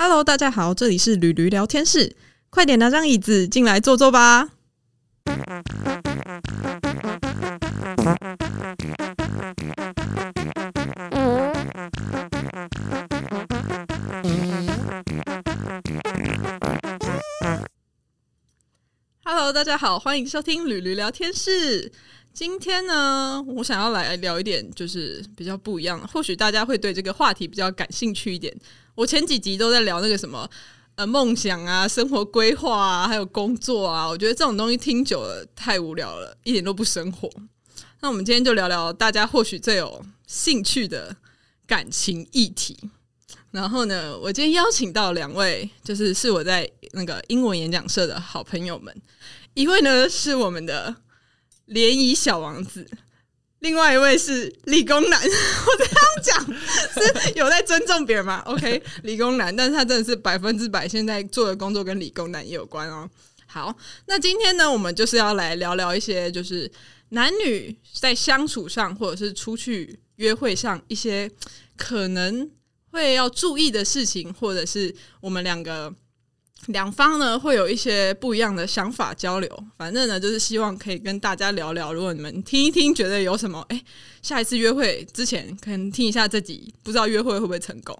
Hello，大家好，这里是驴驴聊天室，快点拿张椅子进来坐坐吧。Hello，大家好，欢迎收听驴驴聊天室。今天呢，我想要来聊一点，就是比较不一样，或许大家会对这个话题比较感兴趣一点。我前几集都在聊那个什么呃梦想啊、生活规划啊，还有工作啊，我觉得这种东西听久了太无聊了，一点都不生活。那我们今天就聊聊大家或许最有兴趣的感情议题。然后呢，我今天邀请到两位，就是是我在那个英文演讲社的好朋友们。一位呢是我们的联谊小王子，另外一位是理工男。我这样讲是有在尊重别人吗？OK，理工男，但是他真的是百分之百现在做的工作跟理工男也有关哦。好，那今天呢，我们就是要来聊聊一些就是男女在相处上，或者是出去约会上一些可能会要注意的事情，或者是我们两个两方呢会有一些不一样的想法交流。反正呢，就是希望可以跟大家聊聊。如果你们听一听，觉得有什么，哎，下一次约会之前可能听一下这集，不知道约会会不会成功。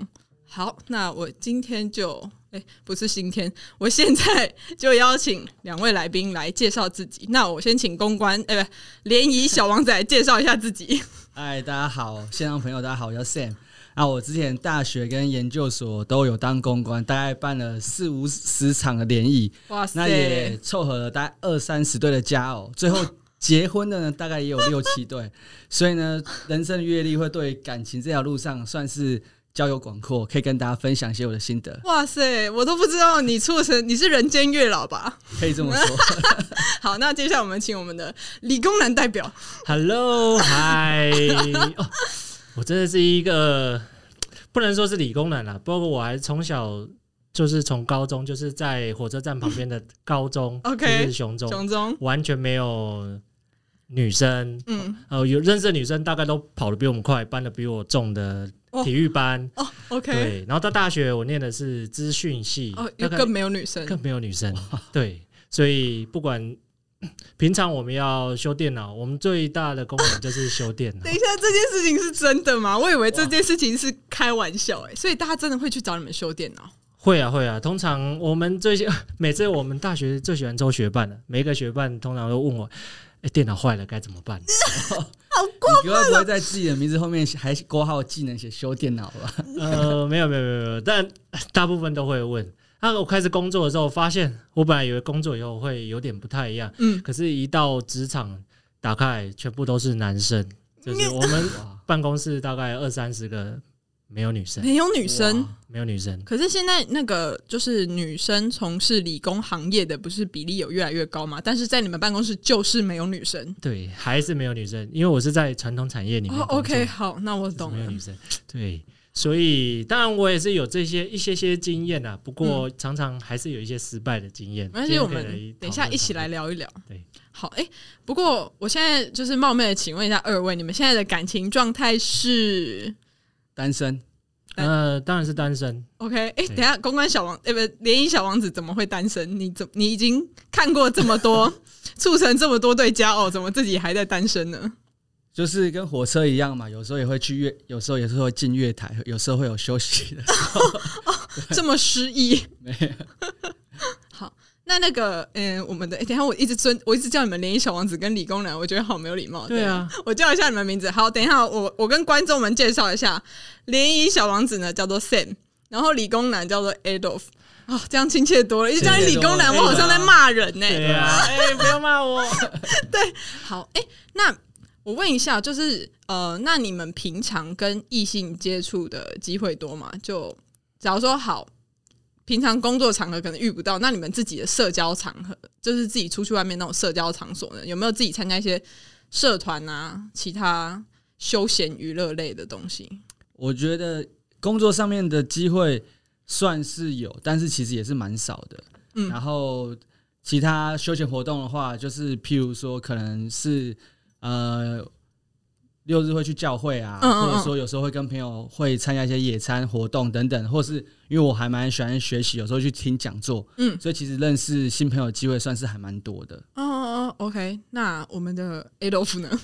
好，那我今天就，哎，不是今天，我现在就邀请两位来宾来介绍自己。那我先请公关，哎，不，联谊小王子介绍一下自己。嗨，大家好，线上朋友，大家好，我叫 Sam。啊，我之前大学跟研究所都有当公关，大概办了四五十场的联谊，哇塞，那也凑合了大概二三十对的佳偶，最后结婚的呢，大概也有六七对，所以呢，人生的阅历会对感情这条路上算是交友广阔，可以跟大家分享一些我的心得，哇塞，我都不知道你促成你是人间月老吧？可以这么说。好，那接下来我们请我们的理工男代表。Hello，嗨、哦！我真的是一个不能说是理工男啦，包括我还从小就是从高中就是在火车站旁边的高中 OK，就是雄中，熊中，完全没有女生，嗯，呃，有认识的女生大概都跑得比我们快，搬得比我重的哦。体育班，哦，OK，对，然后到大学我念的是资讯系，哦，更没有女生，更没有女生，对，所以不管平常我们要修电脑，我们最大的功能就是修电脑等。一下，这件事情是真的吗？我以为这件事情是开玩笑、哎，所以大家真的会去找你们修电脑？会啊会啊，通常我们最喜 每次我们大学最喜欢抽学伴的，每一个学伴通常都问我，哎、电脑坏了该怎么办？好过分你会不会在自己的名字后面还挂号技能写修电脑吧？呃，没有没有没有没有，但大部分都会问。那我开始工作的时候，发现我本来以为工作以后会有点不太一样，嗯，可是，一到职场打开，全部都是男生，就是我们哇，办公室大概二三十个，没有女生，没有女生。哇没有女生。可是现在那个就是女生从事理工行业的，不是比例有越来越高吗？但是在你们办公室就是没有女生。对，还是没有女生，因为我是在传统产业里面哦。，OK，好，那我懂了没有女。生。对，所以当然我也是有这些一些些经验啊，不过常常还是有一些失败的经验。嗯没关系，我们等一下一起来。聊一聊。对，好，哎、不过我现在就是冒昧的请问一下二位，你们现在的感情状态是单身，呃，当然是单身。OK？哎、对等一下公关小王，哎、不，联谊小王子怎么会单身？你怎你已经看过这么多，促成这么多对佳偶，怎么自己还在单身呢？就是跟火车一样嘛，有时候也会去月，有时候也是会进月台，有时候会有休息的。这么失意？没有，好，那那个，嗯，我们的，哎、等一下我一直尊，我一直叫你们联谊小王子跟理工男，我觉得好没有礼貌。对啊，我叫一下你们名字。好，等一下，我我跟观众们介绍一下，联谊小王子呢叫做 Sam，然后理工男叫做 Adolf。啊、这样亲切多了。一直叫你理工男，我好像在骂人呢、对啊、哎、不要骂我。对好，哎、那我问一下，就是呃，那你们平常跟异性接触的机会多吗？就假如说好，平常工作场合可能遇不到，那你们自己的社交场合，就是自己出去外面那种社交场所呢，有没有自己参加一些社团啊，其他休闲娱乐类的东西？我觉得工作上面的机会算是有，但是其实也是蛮少的。嗯然后其他休闲活动的话，就是譬如说，可能是呃六日会去教会啊，嗯嗯嗯或者说有时候会跟朋友会参加一些野餐活动等等，或是因为我还蛮喜欢学习，有时候去听讲座，嗯，所以其实认识新朋友机会算是还蛮多的。哦哦哦，OK，那我们的 Adolf 呢？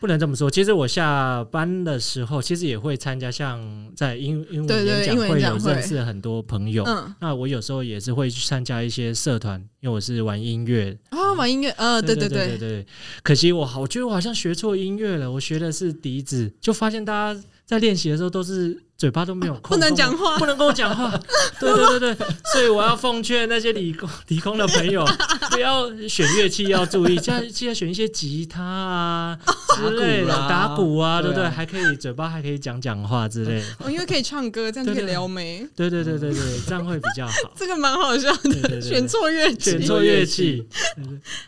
不能这么说。其实我下班的时候，其实也会参加像在英英文演讲会有认识很多朋友。嗯，那我有时候也是会去参加一些社团，因为我是玩音乐。啊，玩音乐，呃，对对对对对。可惜我好，我觉得我好像学错音乐了。我学的是笛子，就发现大家在练习的时候都是嘴巴都没有 空，不能讲话不能跟我讲话。对对对对，所以我要奉劝那些理工 理工的朋友，不要选乐器要注意，记得记得选一些吉他啊之类的，打鼓啊，对不对？还可以嘴巴还可以讲讲话之类的。哦，因为可以唱歌，这样可以撩妹，对对对对对，这样会比较好。这个蛮好笑的。选错乐器，选错乐器，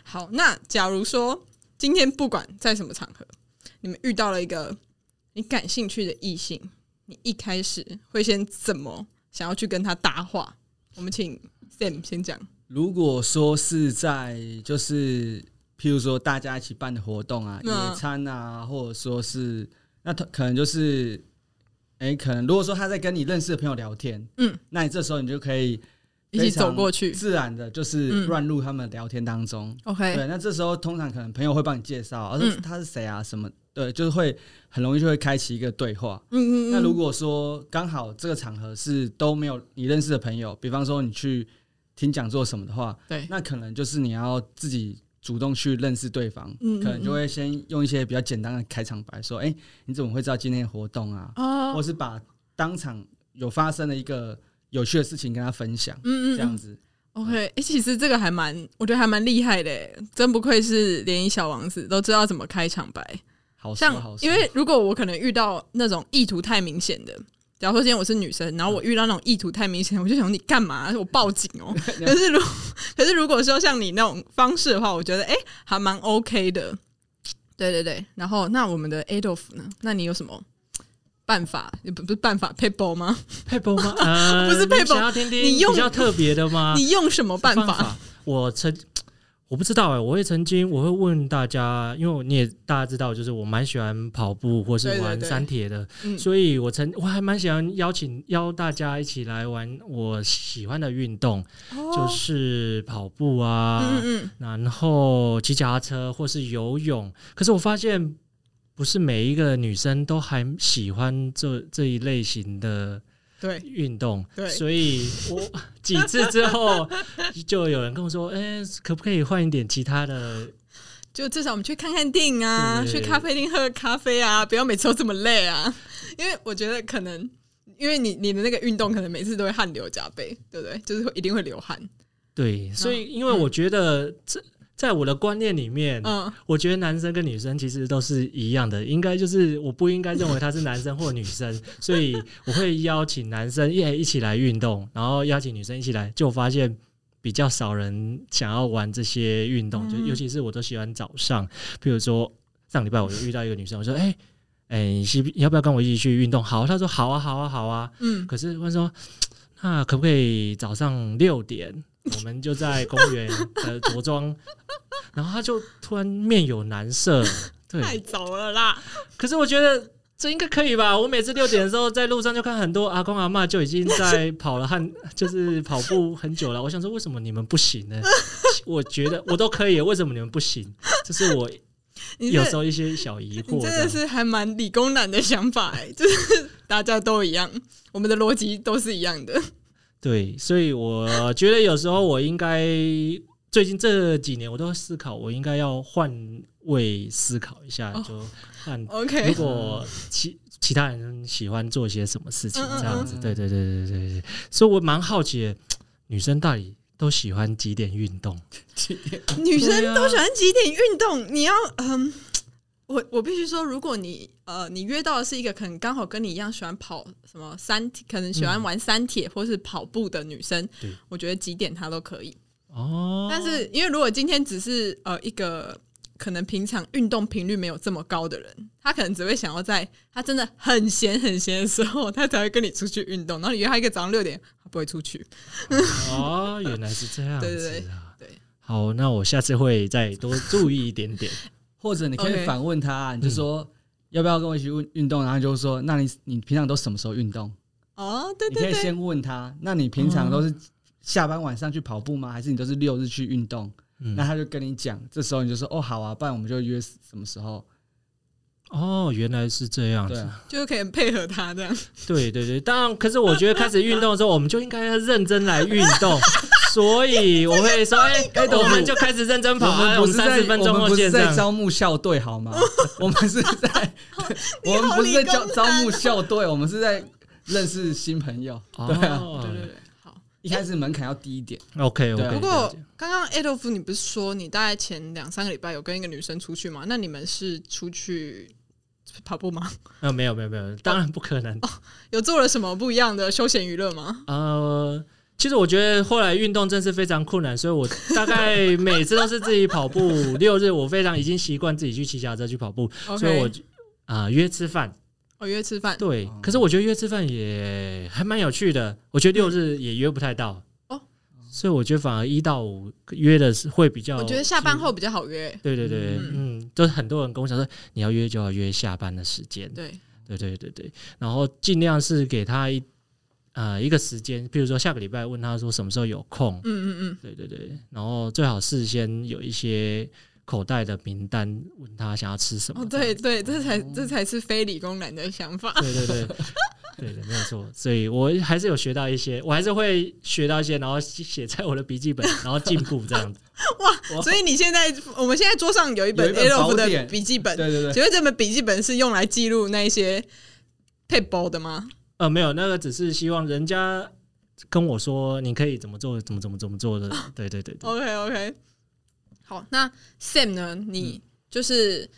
好，那假如说今天不管在什么场合，你们遇到了一个你感兴趣的异性，你一开始会先怎么想要去跟他搭话？我们请 Sam 先讲。如果说是在就是譬如说大家一起办的活动啊，嗯野餐啊，或者说是那他可能就是，哎、可能如果说他在跟你认识的朋友聊天，嗯，那你这时候你就可以一起走过去自然的就是嗯乱入他们聊天当中。OK，对，那这时候通常可能朋友会帮你介绍，而、嗯且他是谁啊什么，对，就是会很容易就会开启一个对话。嗯嗯嗯。那如果说刚好这个场合是都没有你认识的朋友，比方说你去听讲座什么的话，对，那可能就是你要自己主动去认识对方，嗯嗯可能就会先用一些比较简单的开场白，说：“哎、你怎么会知道今天的活动啊？”哦，或是把当场有发生的一个有趣的事情跟他分享，嗯嗯嗯这样子。OK，哎、其实这个还蛮，我觉得还蛮厉害的耶，真不愧是联谊小王子，都知道怎么开场白。好像好，因为如果我可能遇到那种意图太明显的，假如说今天我是女生，然后我遇到那种意图太明显，我就想你干嘛？我报警哦。可是如可是如果说像你那种方式的话，我觉得哎、还蛮 OK 的。对对对，然后那我们的 Adolf 呢？那你有什么办法？也不不是办法 p a p e 吗？配播吗？呃，不是配播你想要听听你用比较特别的吗？你用什么办法？？我曾我不知道哎、我会曾经我会问大家，因为你也大家知道，就是我蛮喜欢跑步或是玩山铁的，嗯。所以我曾我还蛮喜欢邀请邀大家一起来玩我喜欢的运动，哦。就是跑步啊，嗯嗯。然后骑脚踏车或是游泳。可是我发现，不是每一个女生都还喜欢这这一类型的对，运动，对所以我 几次之后，就有人跟我说：“哎、可不可以换一点其他的就至少我们去看看电影啊，去咖啡厅喝个咖啡啊，不要每次都这么累啊。因为我觉得可能，因为你你的那个运动可能每次都会汗流浃背，对不对？就是会一定会流汗。？”对，所以因为我觉得这在我的观念里面，嗯，我觉得男生跟女生其实都是一样的，应该就是我不应该认为他是男生或女生，所以我会邀请男生也一起来运动，然后邀请女生一起来，就发现比较少人想要玩这些运动，就嗯尤其是我都喜欢早上，比如说上礼拜我就遇到一个女生，我说：“哎、哎、你是你要不要跟我一起去运动？”好，她说：“好啊，好啊，好啊。”嗯，可是问说，那可不可以早上六点，我们就在公园的着装？然后他就突然面有难色，对。太早了啦。可是我觉得这应该可以吧？我每次六点的时候在路上就看很多阿公阿妈就已经在跑了很，就是跑步很久了。我想说，为什么你们不行呢？我觉得我都可以，为什么你们不行？这是我有时候一些小疑惑。真的是还蛮理工男的想法哎、就是大家都一样，我们的逻辑都是一样的。对，所以我觉得有时候我应该最近这几年我都会思考，我应该要换位思考一下，哦就换如 OK，如果其其他人喜欢做些什么事情这样子嗯，对对对对对对，所以我蛮好奇的，女生到底都喜欢几点运动？女生对啊都喜欢几点运动？你要嗯，我我必须说，如果你呃你约到的是一个可能刚好跟你一样喜欢跑什么山，可能喜欢玩三铁或是跑步的女生，对我觉得几点她都可以。哦，但是因为如果今天只是呃一个可能平常运动频率没有这么高的人，他可能只会想要在他真的很闲很闲的时候，他才会跟你出去运动。然后你约他一个早上六点，他不会出去。哦，原来是这样子啊。对对对对好，那我下次会再多注意一点点。或者你可以反问他，你就说要不要跟我一起运运动，然后就说那你你平常都什么时候运动？哦，对对对，你可以先问他，那你平常都是下班晚上去跑步吗？还是你都是六日去运动？嗯那他就跟你讲，这时候你就说哦好啊，不然我们就约什么时候？哦，原来是这样子。就是可以配合他这样。对对对，当然，可是我觉得开始运动的时候，我们就应该要认真来运动。所以我会说，哎、我们就开始认真跑，我们们不是在三十分钟我们不是在后见这样。招募校队好吗？我们是在 我们不是在招招募校队，我们是在认识新朋友。对啊，哦对对对，好。一开始门槛要低一点。OK 对。不过刚刚 Adolf，你不是说你大概前两三个礼拜有跟一个女生出去吗？那你们是出去跑步吗？呃，没有没有没有，当然不可能。有做了什么不一样的休闲娱乐吗？呃，其实我觉得后来运动真是非常困难，所以我大概每次都是自己跑步。六日我非常已经习惯自己去骑脚车去跑步，所以我啊、约吃饭。我约吃饭。对哦，可是我觉得约吃饭也还蛮有趣的。我觉得六日也约不太到哦，所以我觉得反而一到五约的是会比较。我觉得下班后比较好约。对对对，嗯嗯，就是很多人跟我讲说，你要约就要约下班的时间，对，对对对对，然后尽量是给他一呃一个时间，比如说下个礼拜问他说什么时候有空，嗯嗯嗯，对对对，然后最好事先有一些口袋的名单，问他想要吃什么哦，对对，这才这才是非理工男的想法。对对对，对的，没有错。所以我还是有学到一些，我还是会学到一些，然后写在我的笔记本，然后进步这样子。哇所以你现在，我们现在桌上有一本有一本 Adolf 的笔记本，对对对，请问这本笔记本是用来记录那一些配包的吗？呃，没有，那个只是希望人家跟我说你可以怎么做，怎么怎么怎么做的。对对对对，OK OK，好，那 Sam 呢？你就是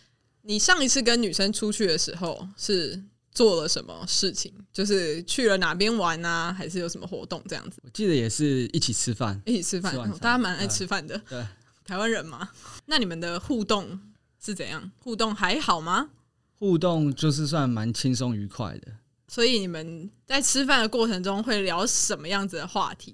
你上一次跟女生出去的时候是做了什么事情？就是去了哪边玩啊，还是有什么活动这样子？我记得也是一起吃饭。一起吃饭，大家蛮爱吃饭的，对，台湾人嘛。那你们的互动是怎样？互动还好吗？互动就是算蛮轻松愉快的。所以你们在吃饭的过程中会聊什么样子的话题？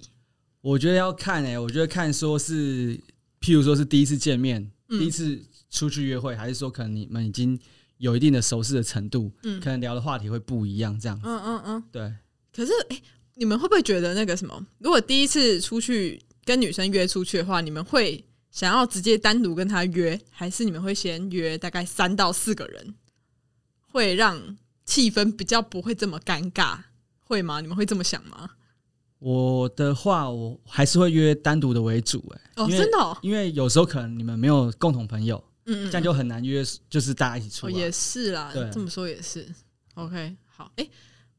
我觉得要看诶、我觉得看说是，譬如说是第一次见面，嗯第一次出去约会，还是说可能你们已经有一定的熟识的程度，嗯可能聊的话题会不一样，这样。嗯嗯嗯。对，可是，哎、你们会不会觉得那个什么？如果第一次出去跟女生约出去的话，你们会想要直接单独跟她约，还是你们会先约大概三到四个人，会让气氛比较不会这么尴尬？会吗？你们会这么想吗？我的话，我还是会约单独的为主、哎，哦，真的、哦，因为有时候可能你们没有共同朋友，嗯嗯这样就很难约，就是大家一起出哦，来。也是啦，对这么说也是。OK，好，哎、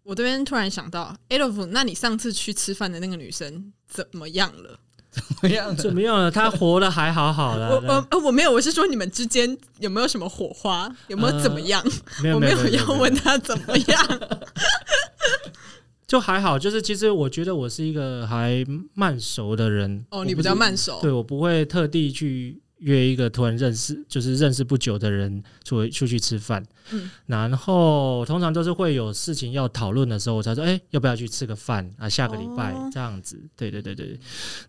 我这边突然想到 d o f 那你上次去吃饭的那个女生怎么样了？怎么样？怎么样了？他活的还好好的。我我呃我没有，我是说你们之间有没有什么火花？有没有怎么样？没有我没没有没有要问他怎么样。就还好，就是其实我觉得我是一个还慢熟的人。哦，你比较慢熟，对我不会特地去约一个突然认识，就是认识不久的人出出去吃饭。嗯，然后通常都是会有事情要讨论的时候，我才说，哎、要不要去吃个饭啊？下个礼拜、哦这样子。对对对对。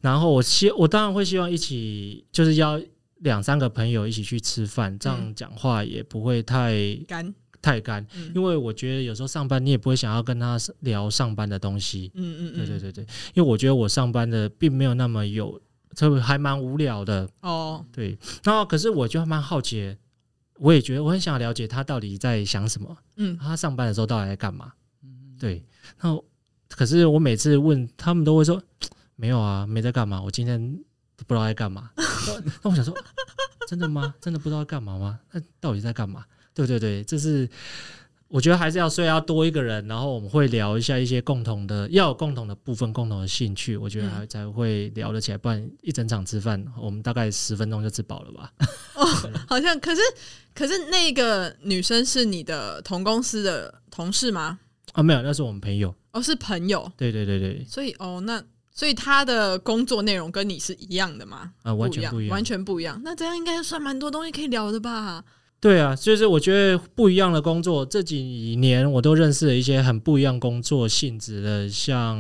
然后我希我当然会希望一起，就是邀两三个朋友一起去吃饭，这样讲话也不会太干，太干，嗯因为我觉得有时候上班你也不会想要跟他聊上班的东西。嗯嗯嗯，对对对对，因为我觉得我上班的并没有那么有，特别还蛮无聊的。哦，对，然后可是我就蛮好奇，我也觉得我很想了解他到底在想什么，嗯他上班的时候到底在干嘛？嗯对，那可是我每次问他们都会说没有啊，没在干嘛，我今天都不知道在干嘛。那我想说，真的吗？真的不知道在干嘛吗？那到底在干嘛？对对对，这是我觉得还是要所以要多一个人，然后我们会聊一下一些共同的，要有共同的部分、共同的兴趣，我觉得还才会聊得起来。不然一整场吃饭，我们大概十分钟就吃饱了吧？哦好像可是可是那个女生是你的同公司的同事吗？啊，没有，那是我们朋友。哦，是朋友，对对对对，所以哦，那所以她的工作内容跟你是一样的吗？啊，完全不一样，完全不一样。那这样应该算蛮多东西可以聊的吧？对啊，就是我觉得不一样的工作，这几年我都认识了一些很不一样工作性质的，像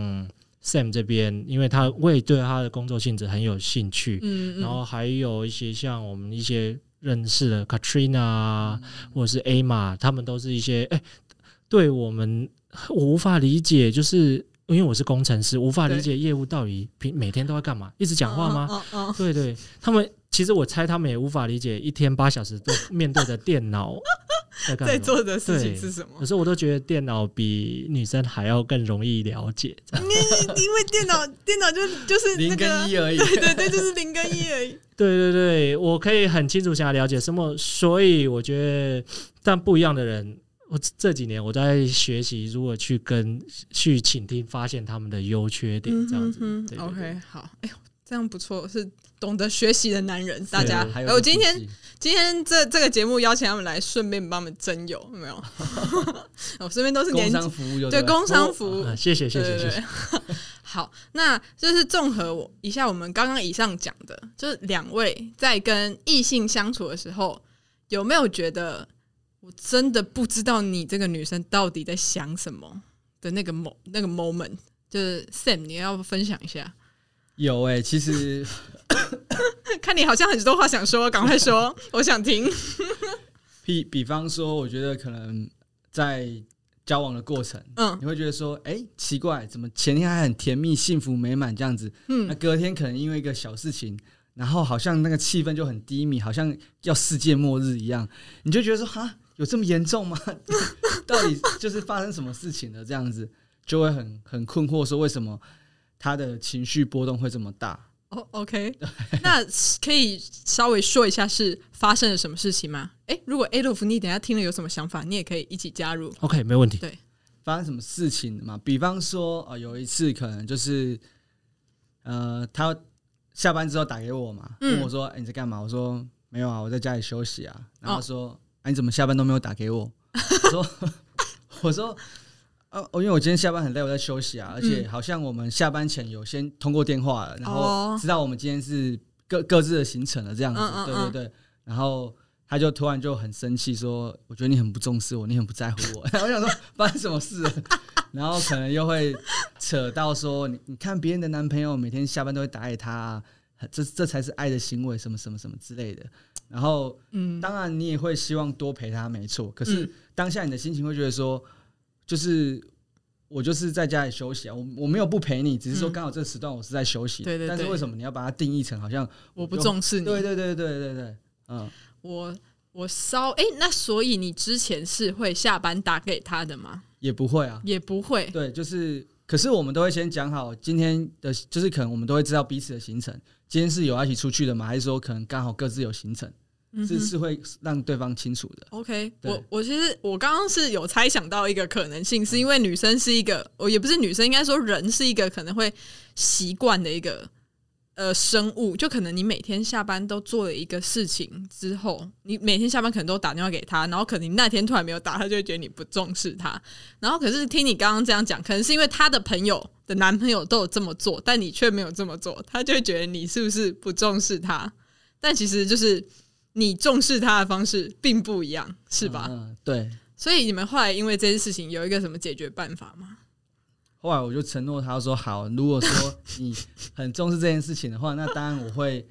Sam 这边，因为他我也对他的工作性质很有兴趣，嗯嗯，然后还有一些像我们一些认识的 Katrina 啊或者是 A 玛，他们都是一些哎、对我们我无法理解，就是因为我是工程师，无法理解业务到底平每天都在干嘛，一直讲话吗？对对，他们其实我猜他们也无法理解一天八小时都面对着电脑在干在。做的事情是什么可？是我都觉得电脑比女生还要更容易了解，因为电脑 电脑就就是那零个跟一而已。对对对，就是零跟一而已。对对对，我可以很清楚想要了解什么，所以我觉得，但不一样的人，我这几年我在学习如何去跟去倾听，发现他们的优缺点，这样子。嗯对对对 OK，好，哎呦，这样不错，是懂得学习的男人。大家，还有哎我今天今天这这个节目邀请他们来，顺便帮我们征友，有没有？我身边都是年工商服务有对工商服谢谢谢谢。好，那就是综合我一下我们刚刚以上讲的，就是两位在跟异性相处的时候，有没有觉得我真的不知道你这个女生到底在想什么的那个 mo 那个 moment？就是 Sam，你要不分享一下？有哎、其实 看你好像很多话想说，赶快说，我想听。比比方说，我觉得可能在交往的过程，嗯你会觉得说，哎、奇怪，怎么前天还很甜蜜、幸福美满这样子，那嗯，隔天可能因为一个小事情，然后好像那个气氛就很低迷，好像要世界末日一样，你就觉得说，哈，有这么严重吗？到底就是发生什么事情了？这样子就会很很困惑，说为什么他的情绪波动会这么大？哦，OK，那可以稍微说一下是发生了什么事情吗？哎，如果 Adolf 你等下听了有什么想法，你也可以一起加入。OK，没问题。对发生什么事情嘛？比方说，呃，有一次可能就是，呃，他下班之后打给我嘛，嗯问我说：“哎、你在干嘛？”我说：“没有啊，我在家里休息啊。”然后说：“啊，你怎么下班都没有打给我？”我说：“ 我说，呃，因为我今天下班很累，我在休息啊，而且好像我们下班前有先通过电话了，然后哦知道我们今天是各各自的行程了，这样子，嗯嗯嗯对对对。然后他就突然就很生气，说：“我觉得你很不重视我，你很不在乎我。”然后我想说发生什么事了？然后可能又会扯到说：“你你看别人的男朋友每天下班都会打给他、啊，这这才是爱的行为，什么什么什么之类的。”然后嗯，当然你也会希望多陪他，没错。可是嗯当下你的心情会觉得说，就是我就是在家里休息啊，我我没有不陪你，只是说嗯刚好这个时段我是在休息。对对对但是为什么你要把它定义成好像我不重视你。对对对对对对，嗯，我我稍哎、那所以你之前是会下班打给他的吗？也不会啊。也不会。对，就是，可是我们都会先讲好今天的，就是可能我们都会知道彼此的行程。今天是有要一起出去的吗？还是说可能刚好各自有行程？嗯哼是是会让对方清楚的。OK，我我其实我刚刚是有猜想到一个可能性，是因为女生是一个，我也不是女生，应该说人是一个可能会习惯的一个呃生物，就可能你每天下班都做了一个事情之后，你每天下班可能都打电话给他，然后可能那天突然没有打，他就会觉得你不重视他。然后可是听你刚刚这样讲，可能是因为他的朋友的男朋友都有这么做，但你却没有这么做，他就会觉得你是不是不重视他？但其实就是你重视他的方式并不一样，是吧？嗯，嗯对。所以你们后来因为这件事情有一个什么解决办法吗？后来我就承诺他说好，如果说你很重视这件事情的话，那当然我会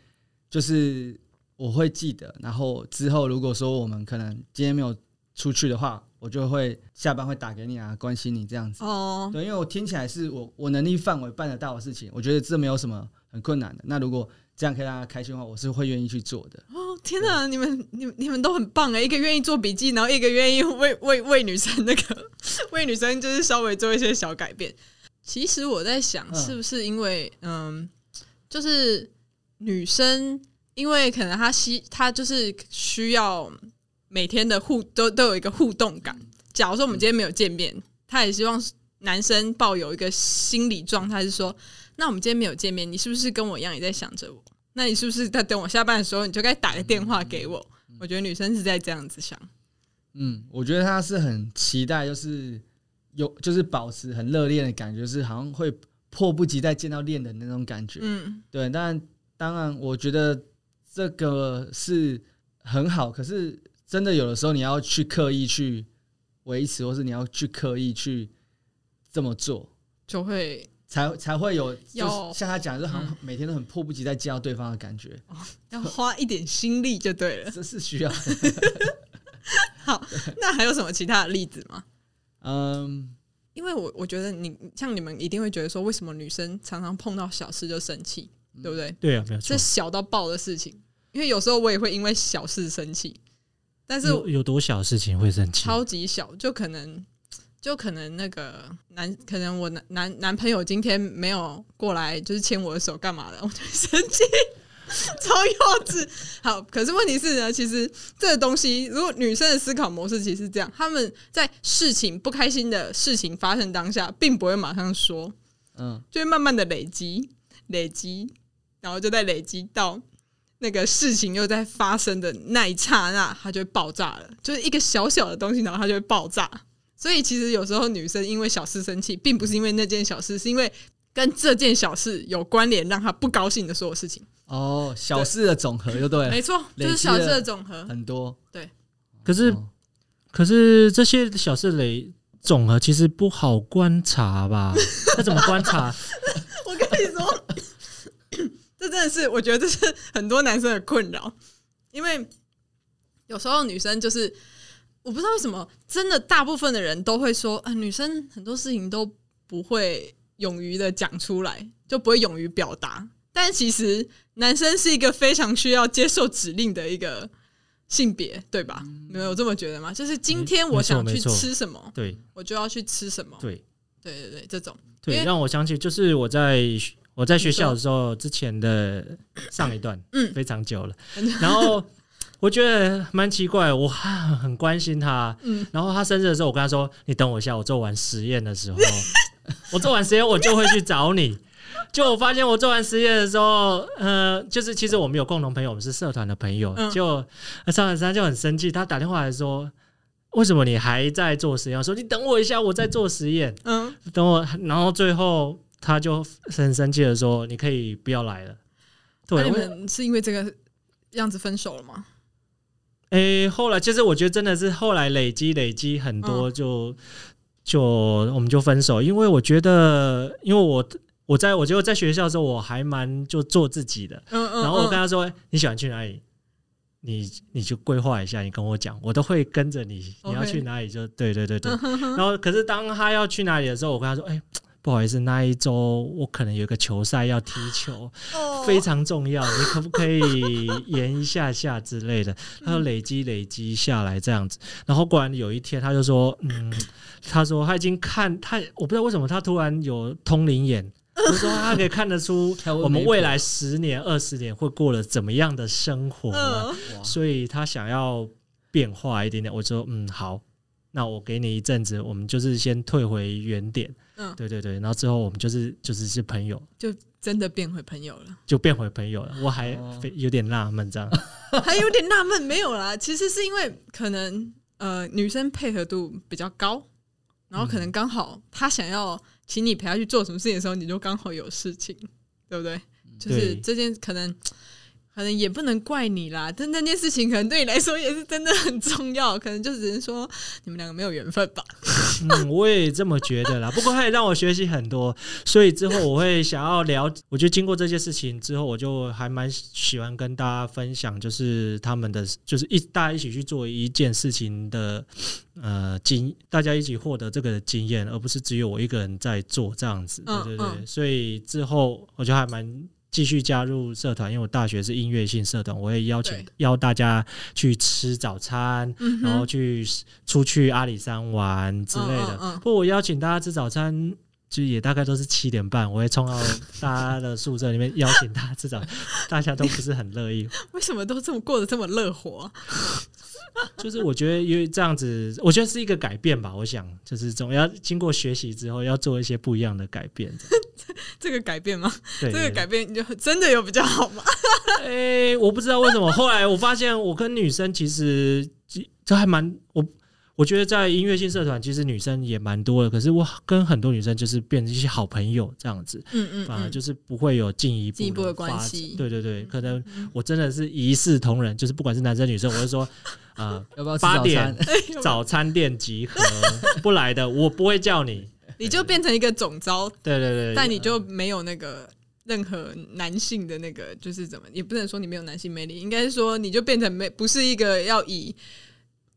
就是我会记得，然后之后如果说我们可能今天没有出去的话，我就会下班会打给你啊，关心你这样子。哦，对，因为我听起来是我我能力范围办得到的事情，我觉得这没有什么很困难的。那如果这样可以让他开心的话，我是会愿意去做的。哦，天哪！你们、你们、你们都很棒哎！一个愿意做笔记，然后一个愿意为 为为女生那个 为女生就是稍微做一些小改变。其实我在想，嗯是不是因为嗯，就是女生，因为可能她需她就是需要每天的互都都有一个互动感。假如说我们今天没有见面，她也希望男生抱有一个心理状态，是说，那我们今天没有见面，你是不是跟我一样也在想着我？那你是不是在等我下班的时候，你就该打个电话给我？我觉得女生是在这样子想。嗯，我觉得她是很期待，就是有就是保持很热恋的感觉，就是好像会迫不及待见到恋人的那种感觉。嗯对，但当然，我觉得这个是很好，可是真的有的时候你要去刻意去维持，或是你要去刻意去这么做，就会才才会有，就是像他讲，就好像每天都很迫不及待见到对方的感觉，要花一点心力就对了。这是需要。好，那还有什么其他的例子吗？嗯，因为我我觉得你像你们一定会觉得说，为什么女生常常碰到小事就生气，对不对？对啊，没有错这。小到爆的事情，因为有时候我也会因为小事生气，但是有有多小事情会生气？超级小，就可能就可能那个男，可能我男男男朋友今天没有过来，就是牵我的手干嘛的，我就生气。超幼稚，好，可是问题是呢，其实这个东西，如果女生的思考模式其实是这样，他们在事情不开心的事情发生当下，并不会马上说，嗯，就会慢慢的累积，累积，然后就在累积到那个事情又在发生的那一刹那，它就会爆炸了。就是一个小小的东西，然后它就会爆炸。所以其实有时候女生因为小事生气，并不是因为那件小事，是因为跟这件小事有关联，让她不高兴的所有事情。哦，小事的总和就对了，没错，就是小事的总和。很多。对可是哦可是这些小事累总和其实不好观察吧？那怎么观察？我跟你说，这真的是我觉得这是很多男生的困扰，因为有时候女生就是我不知道为什么，真的大部分的人都会说，啊、女生很多事情都不会勇于的讲出来，就不会勇于表达。但其实男生是一个非常需要接受指令的一个性别，对吧？没有这么觉得吗？就是今天我想去吃什么，对我就要去吃什么。对对对对，这种因对，让我想起就是我在我在学校的时候之前的上一段，嗯非常久了。然后我觉得蛮奇怪，我还很关心他。嗯然后他生日的时候，我跟他说：“你等我一下，我做完实验的时候，我做完实验我就会去找你。”就我发现，我做完实验的时候，呃，就是其实我们有共同朋友，我们是社团的朋友。嗯就上完山就很生气，他打电话来说：“为什么你还在做实验？”我说：“你等我一下，我在做实验。”嗯，等我，然后最后他就很生气的说：“你可以不要来了。”对，那你我们是因为这个样子分手了吗？诶、后来其实我觉得真的是后来累积累积很多嗯就，就我们就分手，因为我觉得，因为我我在我觉得在学校的时候我还蛮就做自己的，嗯嗯，然后我跟嗯他说：“你喜欢去哪里？你你就规划一下，你跟我讲，我都会跟着你。你要去哪里就对对对对。然后可是当他要去哪里的时候，我跟他说：“哎、不好意思，那一周我可能有个球赛要踢球，哦非常重要，你可不可以延一下下之类的？”他说累积累积下来这样子，然后果然有一天他就说：“嗯，他说他已经看他，我不知道为什么他突然有通灵眼。”我说他可以看得出我们未来十年、二十年会过了怎么样的生活所以他想要变化一点点。我说嗯好，那我给你一阵子，我们就是先退回原点。嗯，对对对，然后之后我们就是就是是朋友，就真的变回朋友了，就变回朋友了。我还有点纳闷这样。还有点纳闷，没有啦。其实是因为可能呃女生配合度比较高，然后可能刚好她想要请你陪她去做什么事情的时候，你就刚好有事情，对不对？就是这件可能。可能也不能怪你啦，但那件事情可能对你来说也是真的很重要，可能就只能说你们两个没有缘分吧。嗯，我也这么觉得啦。不过他也让我学习很多，所以之后我会想要了。我觉得经过这些事情之后，我就还蛮喜欢跟大家分享，就是他们的，就是一大家一起去做一件事情的呃经，大家一起获得这个经验，而不是只有我一个人在做这样子。对嗯对对，嗯所以之后我就还蛮。继续加入社团，因为我大学是音乐性社团，我会邀请邀大家去吃早餐，嗯然后去出去阿里山玩之类的。嗯嗯嗯不过我邀请大家吃早餐，就也大概都是七点半，我会冲到大家的宿舍里面邀请大家吃早餐，大家都不是很乐意。为什么都这么过得这么乐活啊、就是我觉得因为这样子，我觉得是一个改变吧。我想就是总要经过学习之后，要做一些不一样的改变。这个改变吗？对，这个改变就真的有比较好吗？诶、我不知道为什么，后来我发现我跟女生其实就还蛮我。我觉得在音乐性社团，其实女生也蛮多的，可是我跟很多女生就是变成一些好朋友这样子，嗯嗯，反而就是不会有进一步进一步的关系。对对对，可能嗯我真的是一视同仁，就是不管是男生女生，我就说，呃，要不要八点？早餐店集合，不来的我不会叫你，你就变成一个总招，对对对，但你就没有那个任何男性的那个，就是怎么，也不能说你没有男性魅力，应该是说你就变成没不是一个要以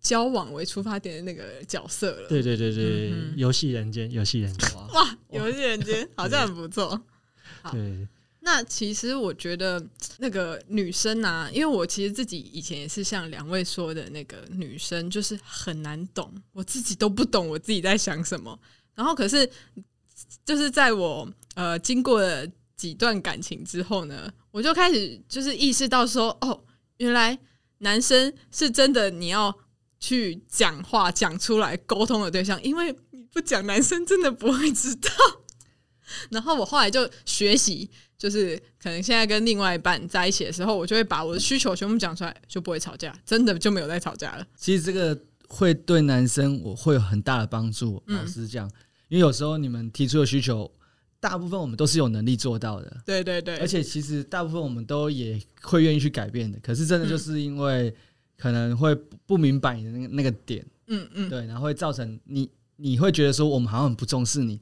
交往为出发点的那个角色了。对对对对嗯，游戏人间，游戏人间，哇，游戏人间好像很不错。好对，那其实我觉得那个女生啊，因为我其实自己以前也是像两位说的那个女生，就是很难懂，我自己都不懂我自己在想什么。然后可是就是在我呃经过了几段感情之后呢，我就开始就是意识到说，哦，原来男生是真的你要去讲话讲出来沟通的对象，因为你不讲，男生真的不会知道。然后我后来就学习，就是可能现在跟另外一半在一起的时候，我就会把我的需求全部讲出来，就不会吵架，真的就没有再吵架了。其实这个会对男生我会有很大的帮助。嗯老实讲，因为有时候你们提出的需求，大部分我们都是有能力做到的，对对对，而且其实大部分我们都也会愿意去改变的。可是真的就是因为可能会不不明白你的那个那个点，嗯嗯，对，然后会造成你你会觉得说我们好像很不重视你，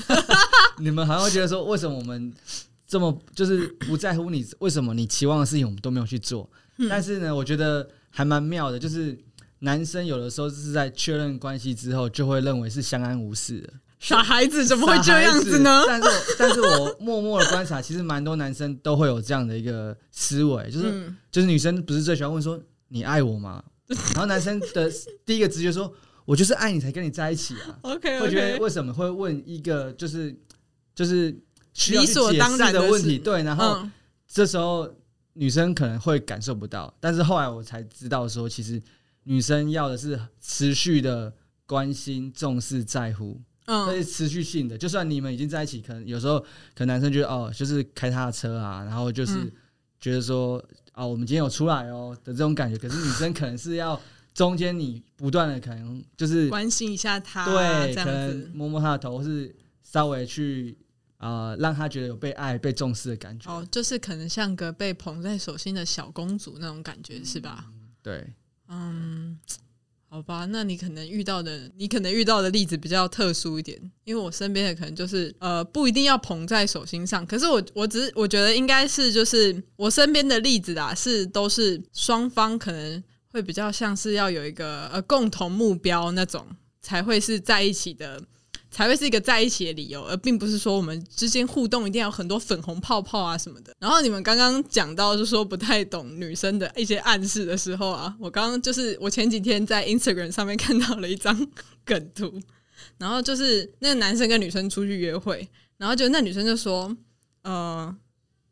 你们好像会觉得说为什么我们这么就是不在乎你，为什么你期望的事情我们都没有去做？嗯但是呢，我觉得还蛮妙的，就是男生有的时候是在确认关系之后，就会认为是相安无事的。傻孩子怎么会这样子呢？但是我，但是我默默的观察，其实蛮多男生都会有这样的一个思维，就是、嗯就是女生不是最喜欢问说你爱我吗？然后男生的第一个直觉说，我就是爱你才跟你在一起啊。，OK 会觉得为什么会问一个就是就是需要去理所解释当然的问题？事对，然后嗯这时候女生可能会感受不到，但是后来我才知道说，其实女生要的是持续的关心、重视、在乎，这嗯是持续性的。就算你们已经在一起，可能有时候可能男生觉得哦，就是开他的车啊，然后就是嗯觉得说啊、我们今天有出来哦的这种感觉。可是女生可能是要中间你不断的可能就是关心一下她，对，这样可能子，摸摸她的头，或是稍微去啊、呃让他觉得有被爱、被重视的感觉。哦，就是可能像个被捧在手心的小公主那种感觉，是吧？对，嗯，好吧，那你可能遇到的，你可能遇到的例子比较特殊一点，因为我身边的可能就是呃，不一定要捧在手心上，可是我我只是我觉得应该是就是我身边的例子啊，是都是双方可能会比较像是要有一个呃共同目标那种，才会是在一起的。才会是一个在一起的理由，而并不是说我们之间互动一定要很多粉红泡泡啊什么的。然后你们刚刚讲到，就说不太懂女生的一些暗示的时候啊，我刚刚就是我前几天在 Instagram 上面看到了一张梗图，然后就是那个男生跟女生出去约会，然后就那女生就说，呃，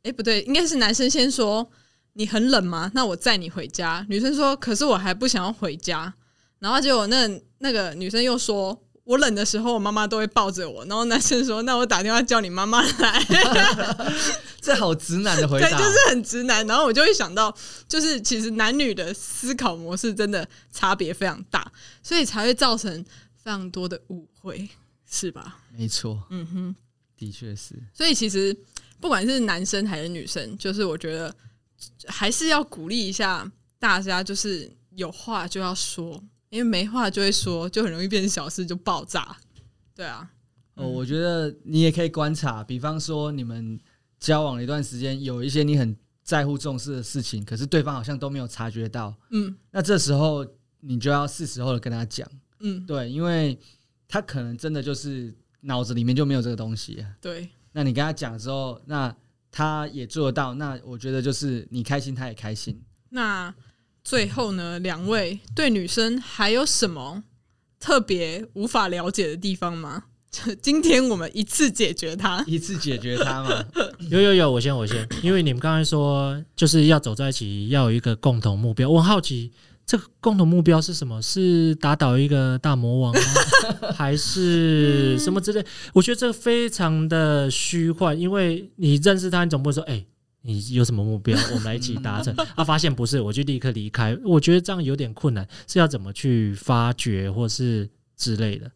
诶，不对，应该是男生先说你很冷吗？那我载你回家。女生说，可是我还不想要回家。然后结果那那个女生又说。我冷的时候，我妈妈都会抱着我。然后男生说：“那我打电话叫你妈妈来。” 这好直男的回答对，答，就是很直男。然后我就会想到，就是其实男女的思考模式真的差别非常大，所以才会造成非常多的误会，是吧？没错，嗯哼。的确是。所以其实不管是男生还是女生，就是我觉得还是要鼓励一下大家，就是有话就要说，因为没话就会说，就很容易变成小事就爆炸。对啊，哦，我觉得你也可以观察，比方说你们交往了一段时间，有一些你很在乎、重视的事情，可是对方好像都没有察觉到，嗯那这时候你就要是时候的跟他讲，嗯，对，因为他可能真的就是脑子里面就没有这个东西，对，那你跟他讲之后，那他也做得到，那我觉得就是你开心，他也开心。那最后呢，两位对女生还有什么特别无法了解的地方吗？今天我们一次解决它。一次解决它嘛。有有有，我先我先，因为你们刚才说就是要走在一起，要有一个共同目标。我很好奇，这个共同目标是什么？是打倒一个大魔王吗？还是什么之类？我觉得这个非常的虚幻，因为你认识他，你总不会说，哎、你有什么目标？我们来一起达成。啊，发现不是，我就立刻离开。我觉得这样有点困难，是要怎么去发掘，或是之类的。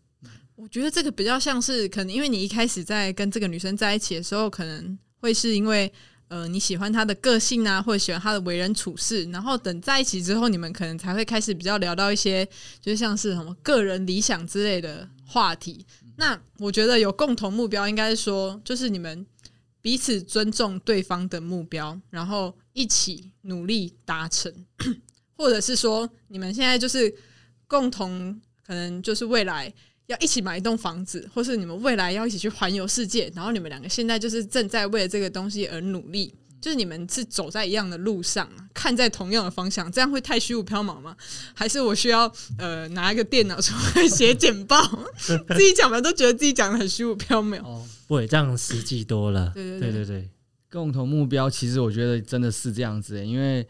我觉得这个比较像是，可能因为你一开始在跟这个女生在一起的时候，可能会是因为呃你喜欢她的个性啊，或者喜欢她的为人处事，然后等在一起之后，你们可能才会开始比较聊到一些，就是像是什么个人理想之类的话题。那我觉得有共同目标，应该是说，就是你们彼此尊重对方的目标，然后一起努力达成，或者是说，你们现在就是共同可能就是未来要一起买一栋房子，或是你们未来要一起去环游世界，然后你们两个现在就是正在为这个东西而努力。就是你们是走在一样的路上，看在同样的方向，这样会太虚无缥缈吗？还是我需要呃拿一个电脑出来写简报，自己讲完都觉得自己讲的很虚无缥缈？哦，不会这样实际多了。对对对对对，共同目标其实我觉得真的是这样子欸，因为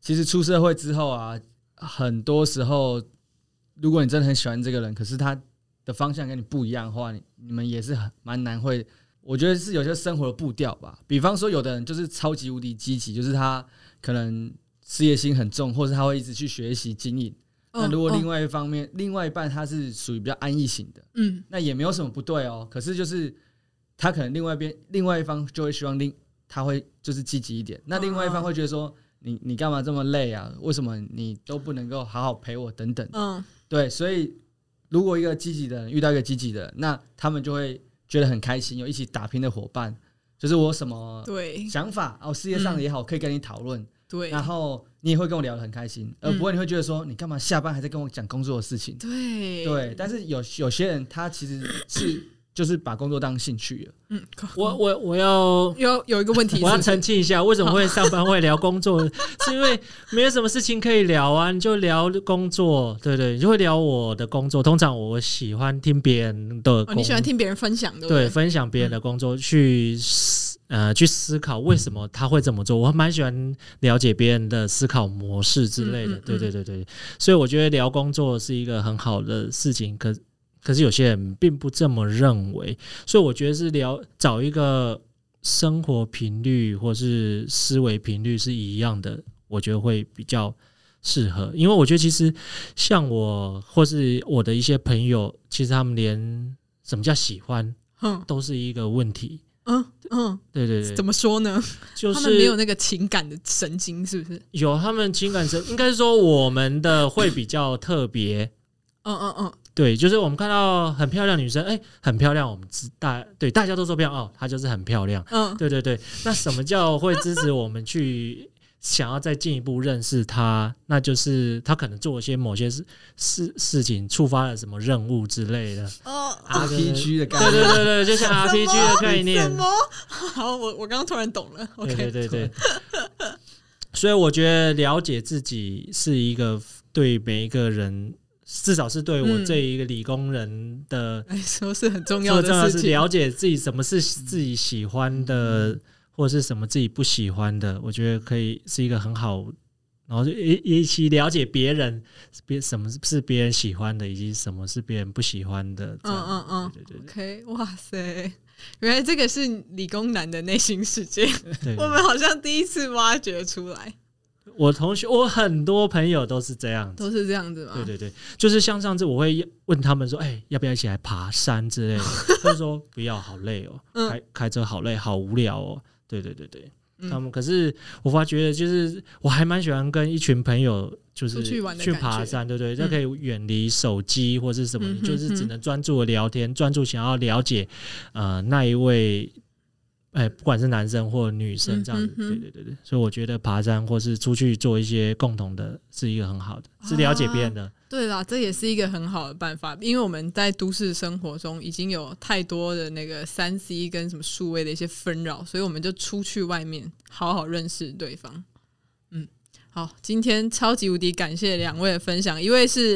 其实出社会之后啊，很多时候如果你真的很喜欢这个人，可是他的方向跟你不一样的话，你你们也是很蛮难会。我觉得是有些生活的步调吧，比方说有的人就是超级无敌积极，就是他可能事业心很重，或者他会一直去学习经营。那如果另外外一方面，另外一半他是属于比较安逸型的，嗯那也没有什么不对哦。可是就是他可能另外一边另外一方就会希望另他会就是积极一点，那另外一方会觉得说你你干嘛这么累啊？为什么你都不能够好好陪我等等？嗯对，所以如果一个积极的人遇到一个积极的人，那他们就会觉得很开心，有一起打拼的伙伴，就是我什么对。想法哦，事业上也好，可以跟你讨论，对。然后你也会跟我聊得很开心，而不会你会觉得说你干嘛下班还在跟我讲工作的事情。对。对，但是有有些人他其实是就是把工作当兴趣了。嗯，我我我要 有有一个问题是我要澄清一下，为什么会上班会聊工作？是因为没有什么事情可以聊啊，你就聊工作，对对，你就会聊我的工作。通常我喜欢听别人的哦，你喜欢听别人分享，对对分享别人的工作，去思呃去思考为什么他会这么做。我蛮喜欢了解别人的思考模式之类的。嗯嗯嗯对对对对，所以我觉得聊工作是一个很好的事情。可可是有些人并不这么认为，所以我觉得是聊找一个生活频率或是思维频率是一样的，我觉得会比较适合。因为我觉得其实像我或是我的一些朋友，其实他们连什么叫喜欢嗯都是一个问题。嗯嗯，对对对，怎么说呢？就他们没有那个情感的神经，是不是？有他们情感神，应该是说我们的会比较特别。嗯嗯嗯，对，就是我们看到很漂亮女生，哎、很漂亮，我们知大对大家都说漂亮哦，她就是很漂亮。嗯，对对对，那什么叫会支持我们去 想要再进一步认识她？那就是她可能做一些某些事事事情，触发了什么任务之类的。哦，RPG 的概对念，对对对，就像 RPG 的概念什。么？好，我我刚刚突然懂了。OK，对对对对。所以我觉得了解自己是一个对每一个人，至少是对我嗯这一个理工人的来说是很重要的事情。了解自己什么是自己喜欢的，或者是什么自己不喜欢的。我觉得可以是一个很好，然后就一一起了解别人别什么是别人喜欢的，以及什么是别人不喜欢的。这样嗯嗯嗯对对对 OK，哇塞，原来这个是理工男的内心世界。我们好像第一次挖掘出来，我同学，我很多朋友都是这样子。都是这样子吗？对对对，就是像上次我会问他们说，哎、要不要一起来爬山之类的？他就说不要，好累哦，嗯开开车好累，好无聊哦。对对对对，嗯他们可是我发觉就是我还蛮喜欢跟一群朋友就是去爬山，对不对？嗯可以远离手机或是什么，就是只能专注的聊天，专注想要了解呃那一位。哎，不管是男生或女生这样子，对对对对，所以我觉得爬山或是出去做一些共同的，是一个很好的，是了解别人的。对啦，这也是一个很好的办法，因为我们在都市生活中已经有太多的那个三 C 跟什么数位的一些纷扰，所以我们就出去外面好好认识对方。嗯，好，今天超级无敌感谢两位的分享，一位是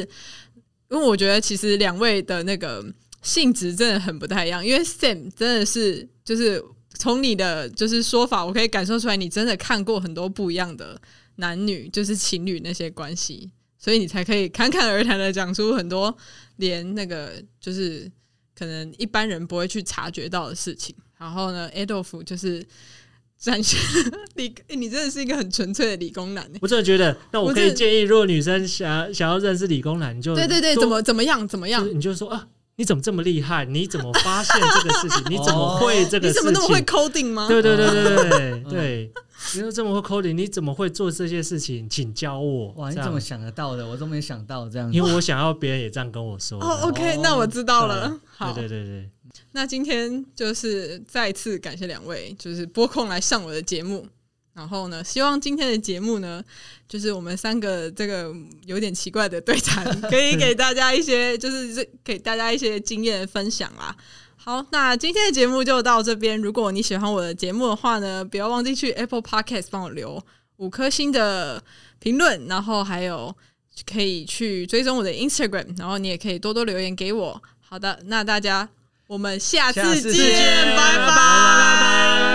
因为我觉得其实两位的那个性质真的很不太一样，因为 Sam 真的是就是从你的就是说法，我可以感受出来，你真的看过很多不一样的男女，就是情侣那些关系。所以你才可以侃侃而谈的讲出很多连那个就是可能一般人不会去察觉到的事情。然后呢，Adolf 就是展现理，欸你真的是一个很纯粹的理工男欸。我真的觉得，那我可以建议，如果女生想想要认识理工男，你就对对对，怎么怎么样怎么样就？你就说啊，你怎么这么厉害？你怎么发现这个事情？你怎么会这个事情？你怎么那么会 coding 吗？对对对对对对，你又这么会 coding，你怎么会做这些事情？请教我。哇，你怎么想得到的？我都没想到这样。因为我想要别人也这样跟我说。哦，OK，那我知道了。好，对对对对，那今天就是再次感谢两位，就是拨空来上我的节目。然后呢，希望今天的节目呢，就是我们三个这个有点奇怪的对谈，可以给大家一些，就是这给大家一些经验分享啦。好，那今天的节目就到这边。如果你喜欢我的节目的话呢，不要忘记去 Apple Podcast 帮我留五颗星的评论，然后还有可以去追踪我的 Instagram，然后你也可以多多留言给我。好的，那大家我们下次见，拜拜